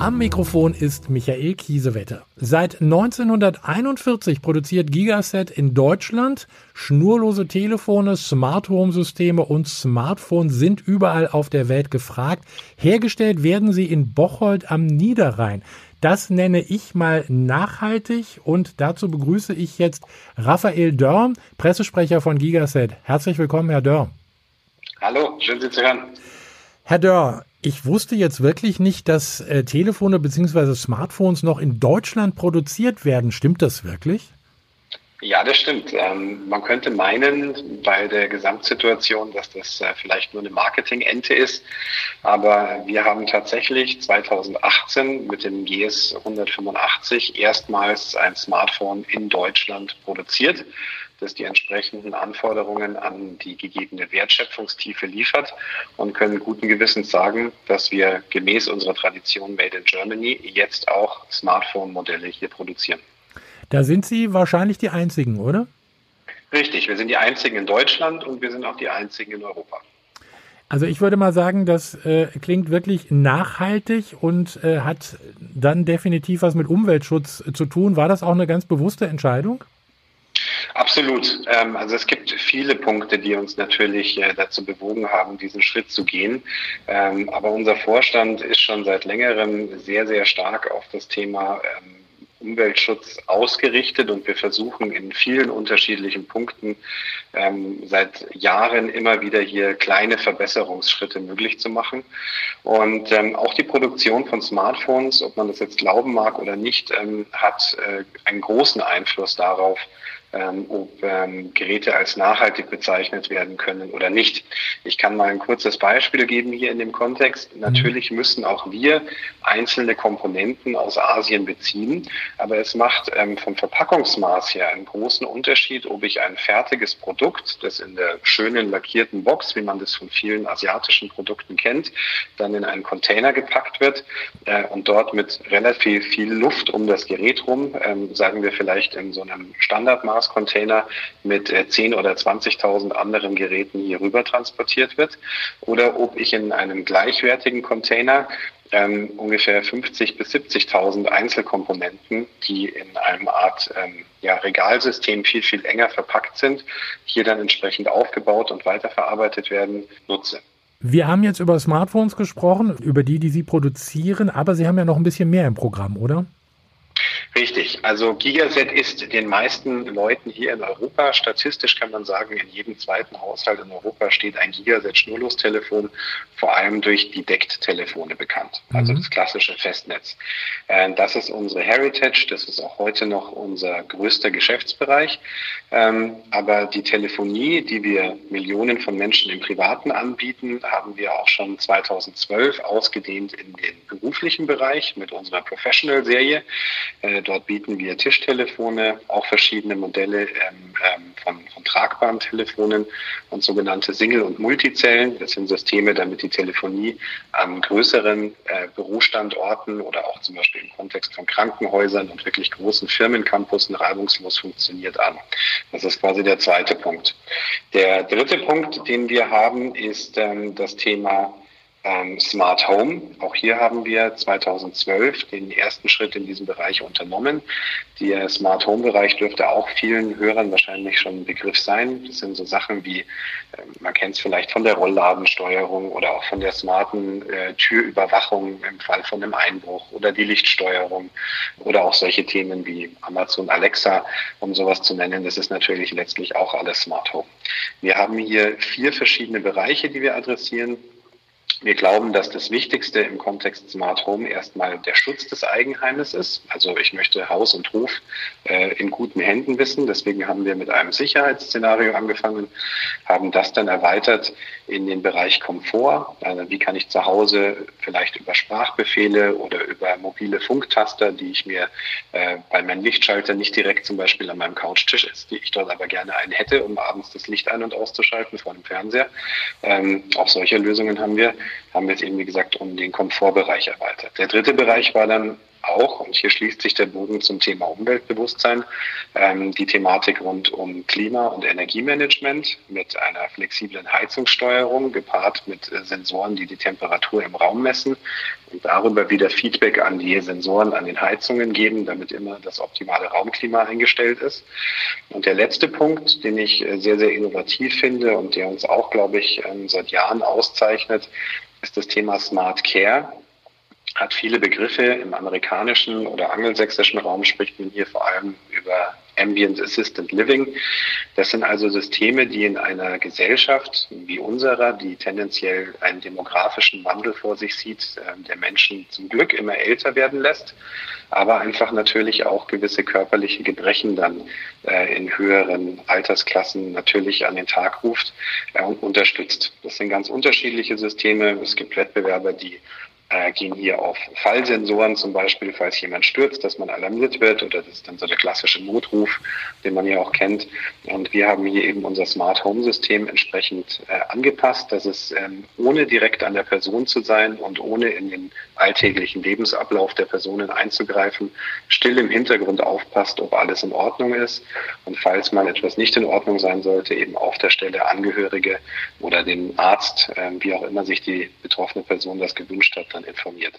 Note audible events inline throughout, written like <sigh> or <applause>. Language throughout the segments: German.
Am Mikrofon ist Michael Kiesewetter. Seit 1941 produziert Gigaset in Deutschland schnurlose Telefone, Smart Home Systeme und Smartphones sind überall auf der Welt gefragt. Hergestellt werden sie in Bocholt am Niederrhein. Das nenne ich mal nachhaltig und dazu begrüße ich jetzt Raphael Dörr, Pressesprecher von Gigaset. Herzlich willkommen, Herr Dörr. Hallo, schön Sie zu hören. Herr Dörr, ich wusste jetzt wirklich nicht, dass äh, Telefone bzw. Smartphones noch in Deutschland produziert werden. Stimmt das wirklich? Ja, das stimmt. Ähm, man könnte meinen, bei der Gesamtsituation, dass das äh, vielleicht nur eine Marketing-Ente ist. Aber wir haben tatsächlich 2018 mit dem GS 185 erstmals ein Smartphone in Deutschland produziert das die entsprechenden Anforderungen an die gegebene Wertschöpfungstiefe liefert und können guten Gewissens sagen, dass wir gemäß unserer Tradition Made in Germany jetzt auch Smartphone-Modelle hier produzieren. Da sind Sie wahrscheinlich die Einzigen, oder? Richtig, wir sind die Einzigen in Deutschland und wir sind auch die Einzigen in Europa. Also ich würde mal sagen, das äh, klingt wirklich nachhaltig und äh, hat dann definitiv was mit Umweltschutz zu tun. War das auch eine ganz bewusste Entscheidung? Absolut. Ähm, also es gibt viele Punkte, die uns natürlich äh, dazu bewogen haben, diesen Schritt zu gehen. Ähm, aber unser Vorstand ist schon seit längerem sehr, sehr stark auf das Thema ähm, Umweltschutz ausgerichtet und wir versuchen in vielen unterschiedlichen Punkten ähm, seit Jahren immer wieder hier kleine Verbesserungsschritte möglich zu machen. Und ähm, auch die Produktion von Smartphones, ob man das jetzt glauben mag oder nicht, ähm, hat äh, einen großen Einfluss darauf, ähm, ob ähm, Geräte als nachhaltig bezeichnet werden können oder nicht. Ich kann mal ein kurzes Beispiel geben hier in dem Kontext. Mhm. Natürlich müssen auch wir einzelne Komponenten aus Asien beziehen, aber es macht ähm, vom Verpackungsmaß her einen großen Unterschied, ob ich ein fertiges Produkt, das in der schönen lackierten Box, wie man das von vielen asiatischen Produkten kennt, dann in einen Container gepackt wird äh, und dort mit relativ viel Luft um das Gerät rum, ähm, sagen wir vielleicht in so einem Standardmaß, Glascontainer mit äh, 10 oder 20.000 anderen Geräten hier rüber transportiert wird oder ob ich in einem gleichwertigen Container ähm, ungefähr 50 bis 70.000 Einzelkomponenten, die in einem Art ähm, ja, Regalsystem viel, viel enger verpackt sind, hier dann entsprechend aufgebaut und weiterverarbeitet werden, nutze. Wir haben jetzt über Smartphones gesprochen, über die, die Sie produzieren, aber Sie haben ja noch ein bisschen mehr im Programm, oder? Richtig. Also Gigaset ist den meisten Leuten hier in Europa, statistisch kann man sagen, in jedem zweiten Haushalt in Europa steht ein Gigaset Schnurlostelefon, vor allem durch die DECT-Telefone bekannt, also mhm. das klassische Festnetz. Äh, das ist unsere Heritage, das ist auch heute noch unser größter Geschäftsbereich. Ähm, aber die Telefonie, die wir Millionen von Menschen im Privaten anbieten, haben wir auch schon 2012 ausgedehnt in den beruflichen Bereich mit unserer Professional-Serie. Äh, dort bieten wir Tischtelefone, auch verschiedene Modelle ähm, ähm, von, von tragbaren Telefonen und sogenannte Single- und Multizellen. Das sind Systeme, damit die Telefonie an größeren äh, Bürostandorten oder auch zum Beispiel im Kontext von Krankenhäusern und wirklich großen Firmencampussen reibungslos funktioniert an. Das ist quasi der zweite Punkt. Der dritte Punkt, den wir haben, ist ähm, das Thema ähm, Smart Home. Auch hier haben wir 2012 den ersten Schritt in diesem Bereich unternommen. Der Smart Home Bereich dürfte auch vielen Hörern wahrscheinlich schon ein Begriff sein. Das sind so Sachen wie, äh, man kennt es vielleicht von der Rollladensteuerung oder auch von der smarten äh, Türüberwachung im Fall von einem Einbruch oder die Lichtsteuerung oder auch solche Themen wie Amazon Alexa, um sowas zu nennen. Das ist natürlich letztlich auch alles Smart Home. Wir haben hier vier verschiedene Bereiche, die wir adressieren. Wir glauben, dass das Wichtigste im Kontext Smart Home erstmal der Schutz des Eigenheimes ist. Also ich möchte Haus und Hof äh, in guten Händen wissen. Deswegen haben wir mit einem Sicherheitsszenario angefangen, haben das dann erweitert in den Bereich Komfort. Also wie kann ich zu Hause vielleicht über Sprachbefehle oder über mobile Funktaster, die ich mir äh, bei meinem Lichtschalter nicht direkt zum Beispiel an meinem Couchtisch ist, die ich dort aber gerne einen hätte, um abends das Licht ein- und auszuschalten vor dem Fernseher. Ähm, auch solche Lösungen haben wir haben wir es eben, wie gesagt, um den Komfortbereich erweitert. Der dritte Bereich war dann auch, und hier schließt sich der Bogen zum Thema Umweltbewusstsein, ähm, die Thematik rund um Klima- und Energiemanagement mit einer flexiblen Heizungssteuerung gepaart mit äh, Sensoren, die die Temperatur im Raum messen und darüber wieder Feedback an die Sensoren an den Heizungen geben, damit immer das optimale Raumklima eingestellt ist. Und der letzte Punkt, den ich äh, sehr, sehr innovativ finde und der uns auch, glaube ich, ähm, seit Jahren auszeichnet, ist das Thema Smart Care hat viele Begriffe. Im amerikanischen oder angelsächsischen Raum spricht man hier vor allem über Ambient Assistant Living. Das sind also Systeme, die in einer Gesellschaft wie unserer, die tendenziell einen demografischen Wandel vor sich sieht, ähm, der Menschen zum Glück immer älter werden lässt, aber einfach natürlich auch gewisse körperliche Gebrechen dann äh, in höheren Altersklassen natürlich an den Tag ruft äh, und unterstützt. Das sind ganz unterschiedliche Systeme. Es gibt Wettbewerber, die äh, gehen hier auf Fallsensoren zum Beispiel, falls jemand stürzt, dass man alarmiert wird oder das ist dann so der klassische Notruf, den man ja auch kennt. Und wir haben hier eben unser Smart Home System entsprechend äh, angepasst, dass es ähm, ohne direkt an der Person zu sein und ohne in den alltäglichen Lebensablauf der Personen einzugreifen, still im Hintergrund aufpasst, ob alles in Ordnung ist und falls mal etwas nicht in Ordnung sein sollte, eben auf der Stelle Angehörige oder den Arzt, äh, wie auch immer sich die betroffene Person das gewünscht hat, dann informiert.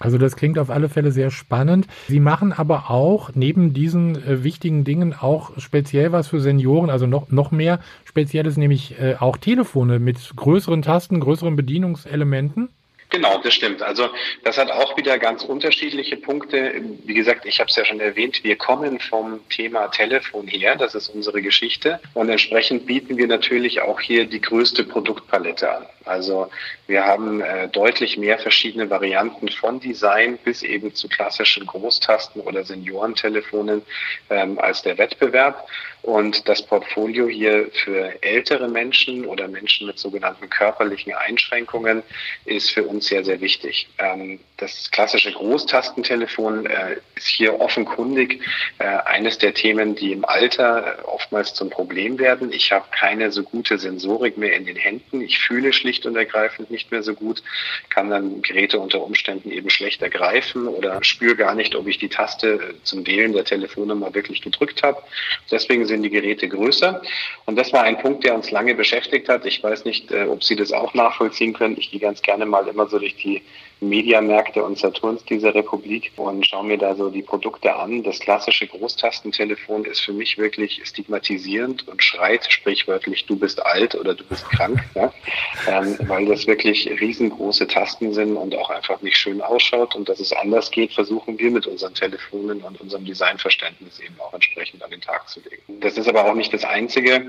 Also das klingt auf alle Fälle sehr spannend. Sie machen aber auch neben diesen äh, wichtigen Dingen auch speziell was für Senioren, also noch, noch mehr Spezielles, nämlich äh, auch Telefone mit größeren Tasten, größeren Bedienungselementen. Genau, das stimmt. Also das hat auch wieder ganz unterschiedliche Punkte. Wie gesagt, ich habe es ja schon erwähnt, wir kommen vom Thema Telefon her, das ist unsere Geschichte. Und entsprechend bieten wir natürlich auch hier die größte Produktpalette an. Also wir haben äh, deutlich mehr verschiedene Varianten von Design bis eben zu klassischen Großtasten oder Seniorentelefonen ähm, als der Wettbewerb. Und das Portfolio hier für ältere Menschen oder Menschen mit sogenannten körperlichen Einschränkungen ist für uns sehr, sehr wichtig. Ähm, das klassische Großtastentelefon äh, ist hier offenkundig äh, eines der Themen, die im Alter oftmals zum Problem werden. Ich habe keine so gute Sensorik mehr in den Händen. Ich fühle schlicht und ergreifend nicht mehr so gut, kann dann Geräte unter Umständen eben schlecht ergreifen oder spüre gar nicht, ob ich die Taste zum Wählen der Telefonnummer wirklich gedrückt habe. Deswegen sind die Geräte größer. Und das war ein Punkt, der uns lange beschäftigt hat. Ich weiß nicht, äh, ob Sie das auch nachvollziehen können. Ich gehe ganz gerne mal immer so durch die Mediamärkte und Saturns dieser Republik und schaue mir da so die Produkte an. Das klassische Großtastentelefon ist für mich wirklich stigmatisierend und schreit sprichwörtlich, du bist alt oder du bist krank, ja? <laughs> ähm, weil das wirklich riesengroße Tasten sind und auch einfach nicht schön ausschaut. Und dass es anders geht, versuchen wir mit unseren Telefonen und unserem Designverständnis eben auch entsprechend an den Tag zu legen. Das ist aber auch nicht das Einzige.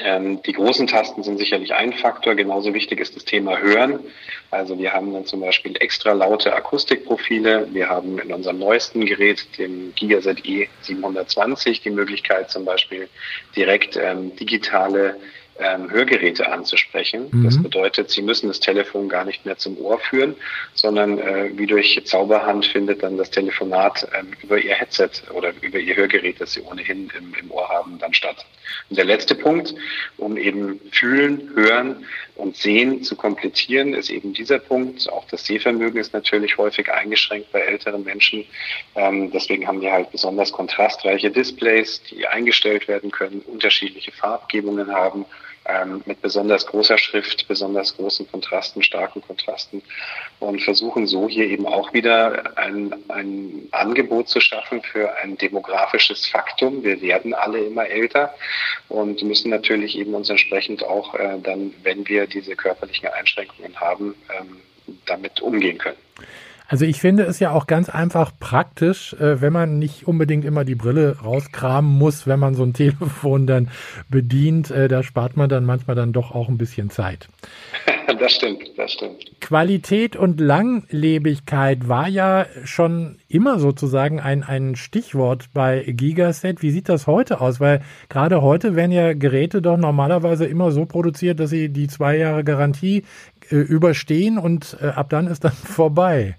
Ähm, die großen Tasten sind sicherlich ein Faktor. Genauso wichtig ist das Thema Hören. Also wir haben dann zum Beispiel extra laute Akustikprofile. Wir haben in unserem neuesten Gerät, dem Gigaset E720, die Möglichkeit zum Beispiel direkt ähm, digitale ähm, Hörgeräte anzusprechen. Mhm. Das bedeutet, Sie müssen das Telefon gar nicht mehr zum Ohr führen, sondern äh, wie durch Zauberhand findet dann das Telefonat ähm, über Ihr Headset oder über Ihr Hörgerät, das Sie ohnehin im, im Ohr haben, dann statt. Und der letzte Punkt, um eben fühlen, hören und sehen zu komplettieren, ist eben dieser Punkt. Auch das Sehvermögen ist natürlich häufig eingeschränkt bei älteren Menschen. Ähm, deswegen haben wir halt besonders kontrastreiche Displays, die eingestellt werden können, unterschiedliche Farbgebungen haben ähm, mit besonders großer Schrift, besonders großen Kontrasten, starken Kontrasten und versuchen so hier eben auch wieder ein, ein Angebot zu schaffen für ein demografisches Faktum. Wir werden alle immer älter und müssen natürlich eben uns entsprechend auch äh, dann, wenn wir diese körperlichen Einschränkungen haben, ähm, damit umgehen können. Also ich finde es ja auch ganz einfach praktisch, äh, wenn man nicht unbedingt immer die Brille rauskramen muss, wenn man so ein <laughs> Telefon dann bedient. Äh, da spart man dann manchmal dann doch auch ein bisschen Zeit. <laughs> Das stimmt, das stimmt. Qualität und Langlebigkeit war ja schon immer sozusagen ein, ein Stichwort bei Gigaset. Wie sieht das heute aus? Weil gerade heute werden ja Geräte doch normalerweise immer so produziert, dass sie die zwei Jahre Garantie äh, überstehen und äh, ab dann ist dann <laughs> vorbei.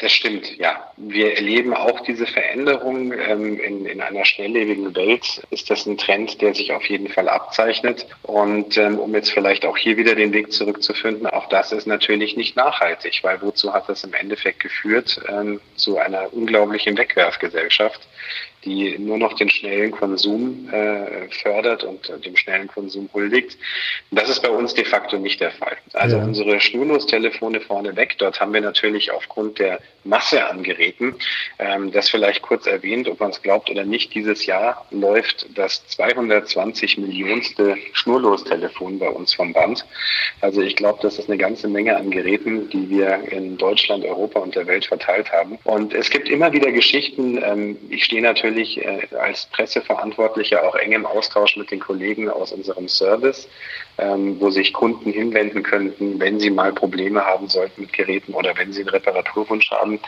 Das stimmt, ja. Wir erleben auch diese Veränderung ähm, in, in einer schnelllebigen Welt. Ist das ein Trend, der sich auf jeden Fall abzeichnet? Und ähm, um jetzt vielleicht auch hier wieder den Weg zurückzufinden, auch das ist natürlich nicht nachhaltig, weil wozu hat das im Endeffekt geführt? Ähm, zu einer unglaublichen Wegwerfgesellschaft die nur noch den schnellen Konsum äh, fördert und äh, dem schnellen Konsum huldigt. Das ist bei uns de facto nicht der Fall. Also ja. unsere Schnurlostelefone vorneweg, dort haben wir natürlich aufgrund der Masse an Geräten, ähm, das vielleicht kurz erwähnt, ob man es glaubt oder nicht, dieses Jahr läuft das 220 Millionste Schnurlostelefon bei uns vom Band. Also ich glaube, das ist eine ganze Menge an Geräten, die wir in Deutschland, Europa und der Welt verteilt haben. Und es gibt immer wieder Geschichten, ähm, ich stehe natürlich natürlich äh, als Presseverantwortlicher auch eng im Austausch mit den Kollegen aus unserem Service, ähm, wo sich Kunden hinwenden könnten, wenn sie mal Probleme haben sollten mit Geräten oder wenn sie einen Reparaturwunsch haben,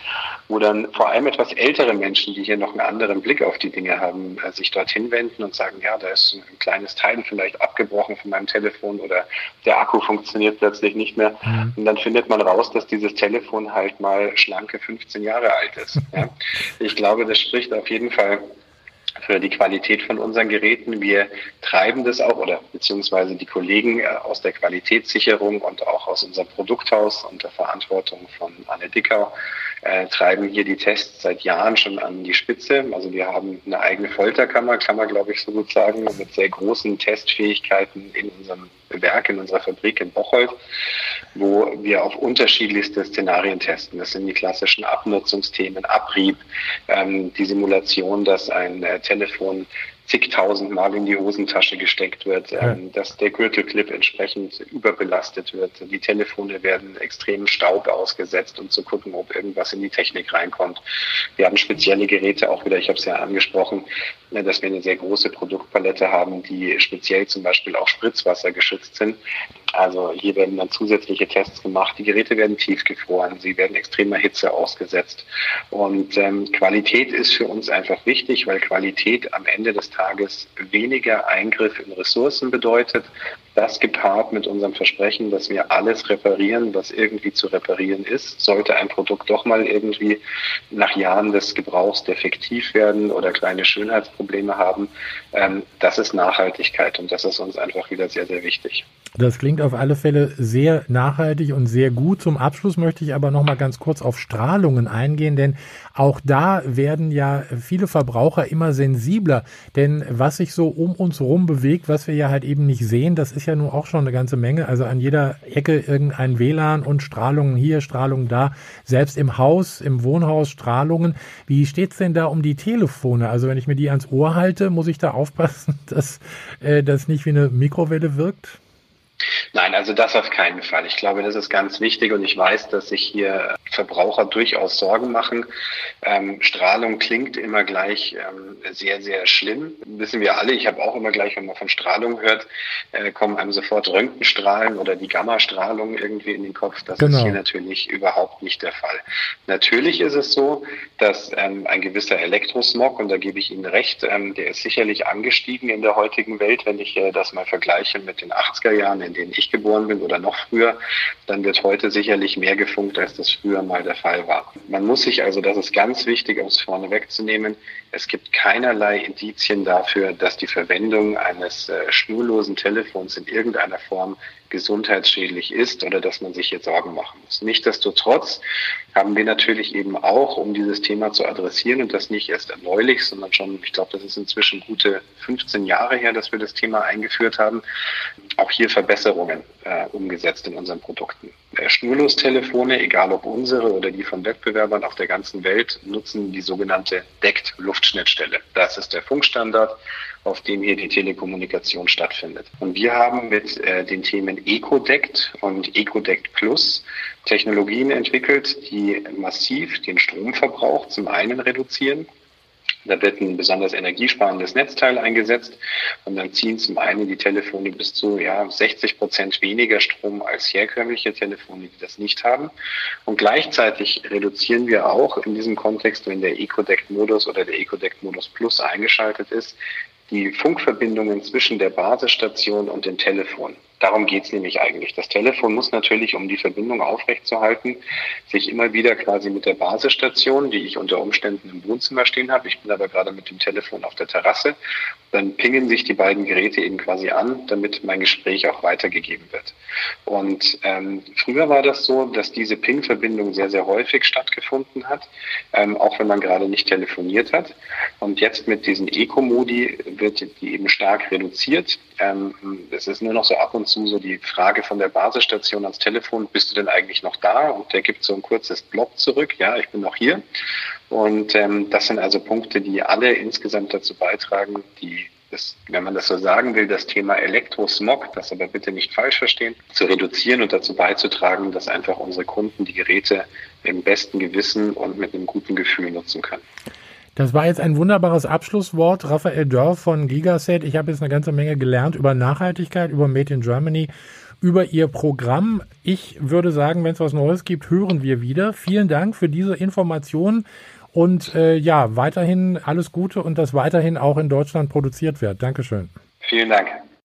wo dann vor allem etwas ältere Menschen, die hier noch einen anderen Blick auf die Dinge haben, äh, sich dorthin wenden und sagen, ja, da ist ein kleines Teil vielleicht abgebrochen von meinem Telefon oder der Akku funktioniert plötzlich nicht mehr. Mhm. Und dann findet man raus, dass dieses Telefon halt mal schlanke 15 Jahre alt ist. Ja. <laughs> Ich glaube, das spricht auf jeden Fall für die Qualität von unseren Geräten. Wir treiben das auch oder beziehungsweise die Kollegen äh, aus der Qualitätssicherung und auch aus unserem Produkthaus unter Verantwortung von Anne Dickau äh, treiben hier die Tests seit Jahren schon an die Spitze. Also wir haben eine eigene Folterkammer, kann man glaube ich so gut sagen, mit sehr großen Testfähigkeiten in unserem Werk, in unserer Fabrik in Bocholt, wo wir auf unterschiedlichste Szenarien testen. Das sind die klassischen Abnutzungsthemen, Abrieb, ähm, die Simulation, dass ein äh, Telefon zigtausend Mal in die Hosentasche gesteckt wird, ja. ähm, dass der Gürtelclip entsprechend überbelastet wird. Die Telefone werden extrem Staub ausgesetzt, um zu gucken, ob irgendwas in die Technik reinkommt. Wir haben spezielle Geräte, auch wieder, ich habe es ja angesprochen, ne, dass wir eine sehr große Produktpalette haben, die speziell zum Beispiel auch Spritzwasser geschützt sind. Also hier werden dann zusätzliche Tests gemacht. Die Geräte werden tiefgefroren, sie werden extremer Hitze ausgesetzt. Und ähm, Qualität ist für uns einfach wichtig, weil Qualität am Ende des Tages weniger Eingriff in Ressourcen bedeutet. Das gepaart mit unserem Versprechen, dass wir alles reparieren, was irgendwie zu reparieren ist. Sollte ein Produkt doch mal irgendwie nach Jahren des Gebrauchs defektiv werden oder kleine Schönheitsprobleme haben, ähm, das ist Nachhaltigkeit und das ist uns einfach wieder sehr, sehr wichtig. Das klingt auf alle Fälle sehr nachhaltig und sehr gut. Zum Abschluss möchte ich aber noch mal ganz kurz auf Strahlungen eingehen, denn auch da werden ja viele Verbraucher immer sensibler. Denn was sich so um uns herum bewegt, was wir ja halt eben nicht sehen, das ist ja nun auch schon eine ganze Menge. Also an jeder Ecke irgendein WLAN und Strahlungen hier, Strahlungen da. Selbst im Haus, im Wohnhaus Strahlungen. Wie steht's denn da um die Telefone? Also wenn ich mir die ans Ohr halte, muss ich da aufpassen, <laughs> dass äh, das nicht wie eine Mikrowelle wirkt? Nein, also das auf keinen Fall. Ich glaube, das ist ganz wichtig und ich weiß, dass sich hier Verbraucher durchaus Sorgen machen. Ähm, Strahlung klingt immer gleich ähm, sehr, sehr schlimm. Wissen wir alle. Ich habe auch immer gleich, wenn man von Strahlung hört, äh, kommen einem sofort Röntgenstrahlen oder die Gammastrahlung irgendwie in den Kopf. Das genau. ist hier natürlich überhaupt nicht der Fall. Natürlich ist es so, dass ähm, ein gewisser Elektrosmog, und da gebe ich Ihnen recht, ähm, der ist sicherlich angestiegen in der heutigen Welt, wenn ich äh, das mal vergleiche mit den 80er Jahren, in denen ich geboren bin oder noch früher, dann wird heute sicherlich mehr gefunkt, als das früher mal der Fall war. Man muss sich also, das ist ganz wichtig, um es vorne wegzunehmen, es gibt keinerlei Indizien dafür, dass die Verwendung eines äh, schnurlosen Telefons in irgendeiner Form gesundheitsschädlich ist oder dass man sich jetzt Sorgen machen muss. Nichtsdestotrotz haben wir natürlich eben auch, um dieses Thema zu adressieren und das nicht erst neulich, sondern schon, ich glaube, das ist inzwischen gute 15 Jahre her, dass wir das Thema eingeführt haben, auch hier Verbesserungen äh, umgesetzt in unseren Produkten. Äh, Schnurlostelefone, egal ob unsere oder die von Wettbewerbern auf der ganzen Welt, nutzen die sogenannte Deckt-Luftschnittstelle. Das ist der Funkstandard, auf dem hier die Telekommunikation stattfindet. Und wir haben mit äh, den Themen EcoDect und EcoDect Plus Technologien entwickelt, die massiv den Stromverbrauch zum einen reduzieren da wird ein besonders energiesparendes Netzteil eingesetzt und dann ziehen zum einen die Telefone bis zu ja, 60 Prozent weniger Strom als herkömmliche Telefone, die das nicht haben. Und gleichzeitig reduzieren wir auch in diesem Kontext, wenn der EcoDect-Modus oder der EcoDect-Modus Plus eingeschaltet ist, die Funkverbindungen zwischen der Basisstation und dem Telefon. Darum geht es nämlich eigentlich. Das Telefon muss natürlich, um die Verbindung aufrechtzuerhalten, sich immer wieder quasi mit der Basisstation, die ich unter Umständen im Wohnzimmer stehen habe, ich bin aber gerade mit dem Telefon auf der Terrasse, dann pingen sich die beiden Geräte eben quasi an, damit mein Gespräch auch weitergegeben wird. Und ähm, früher war das so, dass diese Ping-Verbindung sehr, sehr häufig stattgefunden hat, ähm, auch wenn man gerade nicht telefoniert hat. Und jetzt mit diesen Eco-Modi wird die eben stark reduziert. Ähm, es ist nur noch so ab und zu so die Frage von der Basisstation ans Telefon, bist du denn eigentlich noch da? Und der gibt so ein kurzes Block zurück, ja, ich bin noch hier. Und ähm, das sind also Punkte, die alle insgesamt dazu beitragen, die das, wenn man das so sagen will, das Thema Elektrosmog, das aber bitte nicht falsch verstehen, zu reduzieren und dazu beizutragen, dass einfach unsere Kunden die Geräte im besten Gewissen und mit einem guten Gefühl nutzen können. Das war jetzt ein wunderbares Abschlusswort. Raphael Dörr von Gigaset. Ich habe jetzt eine ganze Menge gelernt über Nachhaltigkeit, über Made in Germany, über Ihr Programm. Ich würde sagen, wenn es was Neues gibt, hören wir wieder. Vielen Dank für diese Informationen. Und äh, ja, weiterhin alles Gute und dass weiterhin auch in Deutschland produziert wird. Dankeschön. Vielen Dank.